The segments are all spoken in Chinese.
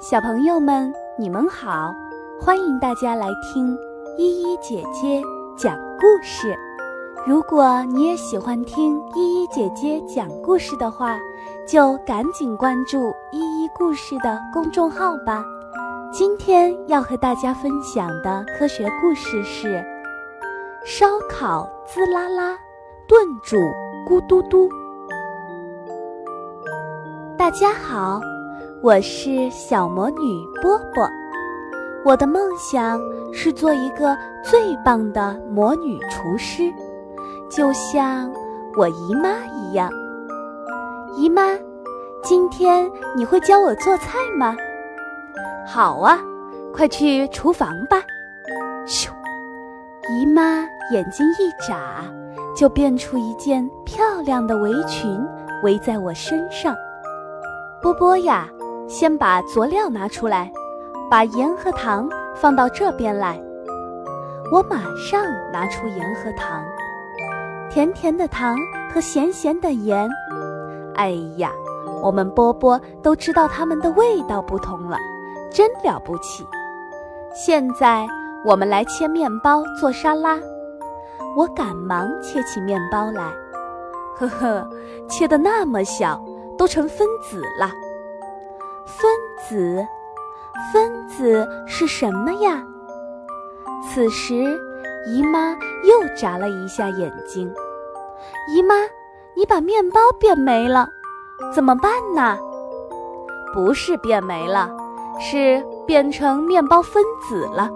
小朋友们，你们好，欢迎大家来听依依姐姐讲故事。如果你也喜欢听依依姐姐讲故事的话，就赶紧关注依依故事的公众号吧。今天要和大家分享的科学故事是：烧烤滋啦啦，炖煮咕嘟嘟。大家好。我是小魔女波波，我的梦想是做一个最棒的魔女厨师，就像我姨妈一样。姨妈，今天你会教我做菜吗？好啊，快去厨房吧。咻，姨妈眼睛一眨，就变出一件漂亮的围裙围在我身上。波波呀！先把佐料拿出来，把盐和糖放到这边来。我马上拿出盐和糖，甜甜的糖和咸咸的盐。哎呀，我们波波都知道它们的味道不同了，真了不起。现在我们来切面包做沙拉。我赶忙切起面包来，呵呵，切得那么小，都成分子了。分子，分子是什么呀？此时，姨妈又眨了一下眼睛。姨妈，你把面包变没了，怎么办呢？不是变没了，是变成面包分子了。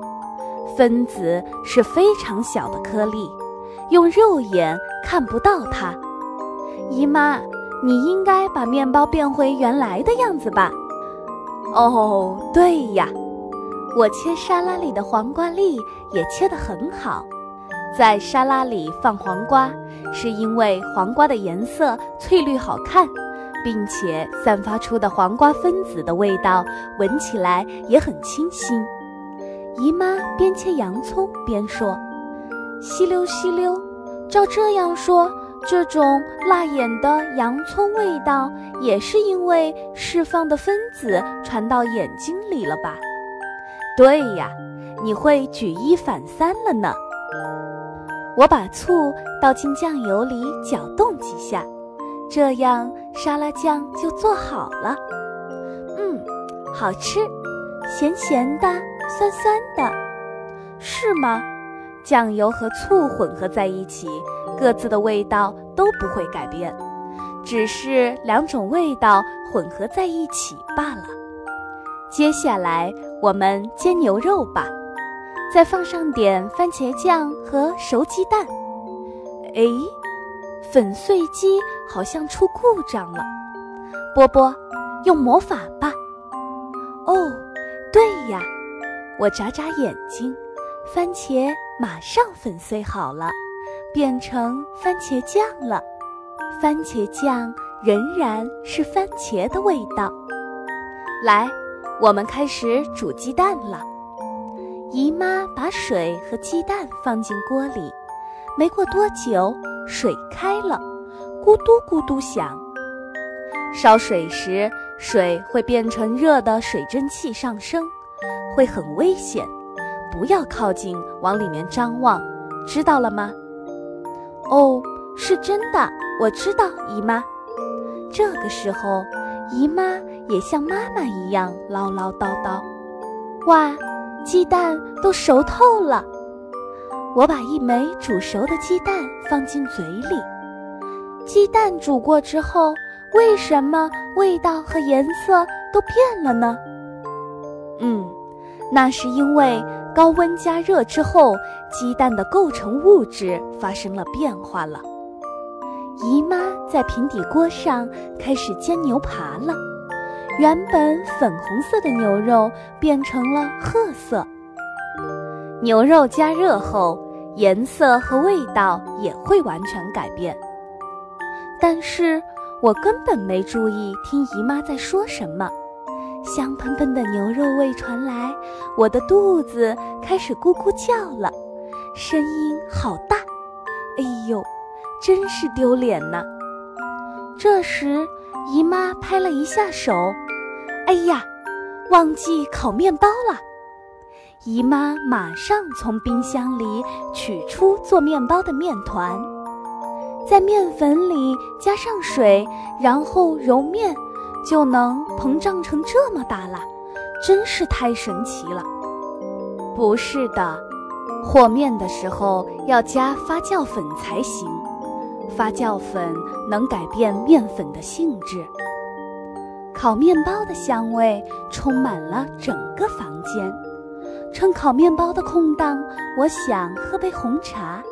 分子是非常小的颗粒，用肉眼看不到它。姨妈，你应该把面包变回原来的样子吧？哦，对呀，我切沙拉里的黄瓜粒也切得很好。在沙拉里放黄瓜，是因为黄瓜的颜色翠绿好看，并且散发出的黄瓜分子的味道闻起来也很清新。姨妈边切洋葱边说：“吸溜吸溜，照这样说。”这种辣眼的洋葱味道，也是因为释放的分子传到眼睛里了吧？对呀，你会举一反三了呢。我把醋倒进酱油里搅动几下，这样沙拉酱就做好了。嗯，好吃，咸咸的，酸酸的，是吗？酱油和醋混合在一起。各自的味道都不会改变，只是两种味道混合在一起罢了。接下来我们煎牛肉吧，再放上点番茄酱和熟鸡蛋。哎，粉碎机好像出故障了，波波，用魔法吧。哦，对呀，我眨眨眼睛，番茄马上粉碎好了。变成番茄酱了，番茄酱仍然是番茄的味道。来，我们开始煮鸡蛋了。姨妈把水和鸡蛋放进锅里，没过多久，水开了，咕嘟咕嘟响。烧水时，水会变成热的水蒸气上升，会很危险，不要靠近，往里面张望，知道了吗？哦，是真的，我知道，姨妈。这个时候，姨妈也像妈妈一样唠唠叨叨。哇，鸡蛋都熟透了！我把一枚煮熟的鸡蛋放进嘴里。鸡蛋煮过之后，为什么味道和颜色都变了呢？嗯，那是因为。高温加热之后，鸡蛋的构成物质发生了变化了。姨妈在平底锅上开始煎牛扒了，原本粉红色的牛肉变成了褐色。牛肉加热后，颜色和味道也会完全改变。但是我根本没注意听姨妈在说什么。香喷喷的牛肉味传来，我的肚子开始咕咕叫了，声音好大，哎呦，真是丢脸呐！这时，姨妈拍了一下手，哎呀，忘记烤面包了。姨妈马上从冰箱里取出做面包的面团，在面粉里加上水，然后揉面，就能膨胀成这么大了，真是太神奇了。不是的，和面的时候要加发酵粉才行，发酵粉能改变面粉的性质。烤面包的香味充满了整个房间。趁烤面包的空档，我想喝杯红茶，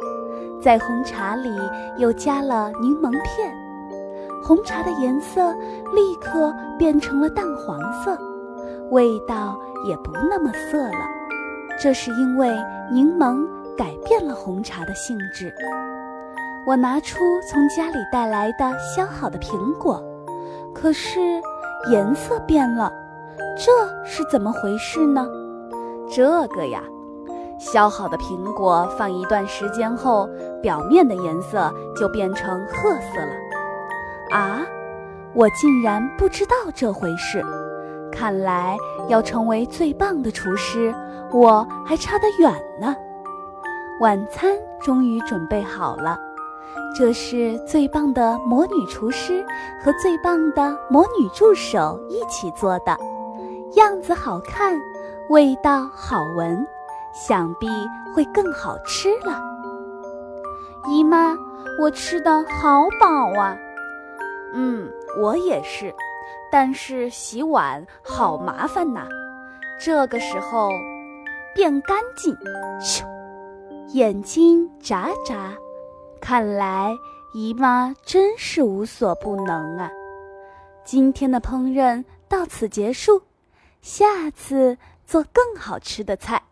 在红茶里又加了柠檬片，红茶的颜色立刻变成了淡黄色，味道也不那么涩了。这是因为柠檬改变了红茶的性质。我拿出从家里带来的削好的苹果，可是。颜色变了，这是怎么回事呢？这个呀，削好的苹果放一段时间后，表面的颜色就变成褐色了。啊，我竟然不知道这回事！看来要成为最棒的厨师，我还差得远呢。晚餐终于准备好了。这是最棒的魔女厨师和最棒的魔女助手一起做的，样子好看，味道好闻，想必会更好吃了。姨妈，我吃的好饱啊！嗯，我也是，但是洗碗好麻烦呐。这个时候，变干净，咻，眼睛眨眨。看来姨妈真是无所不能啊！今天的烹饪到此结束，下次做更好吃的菜。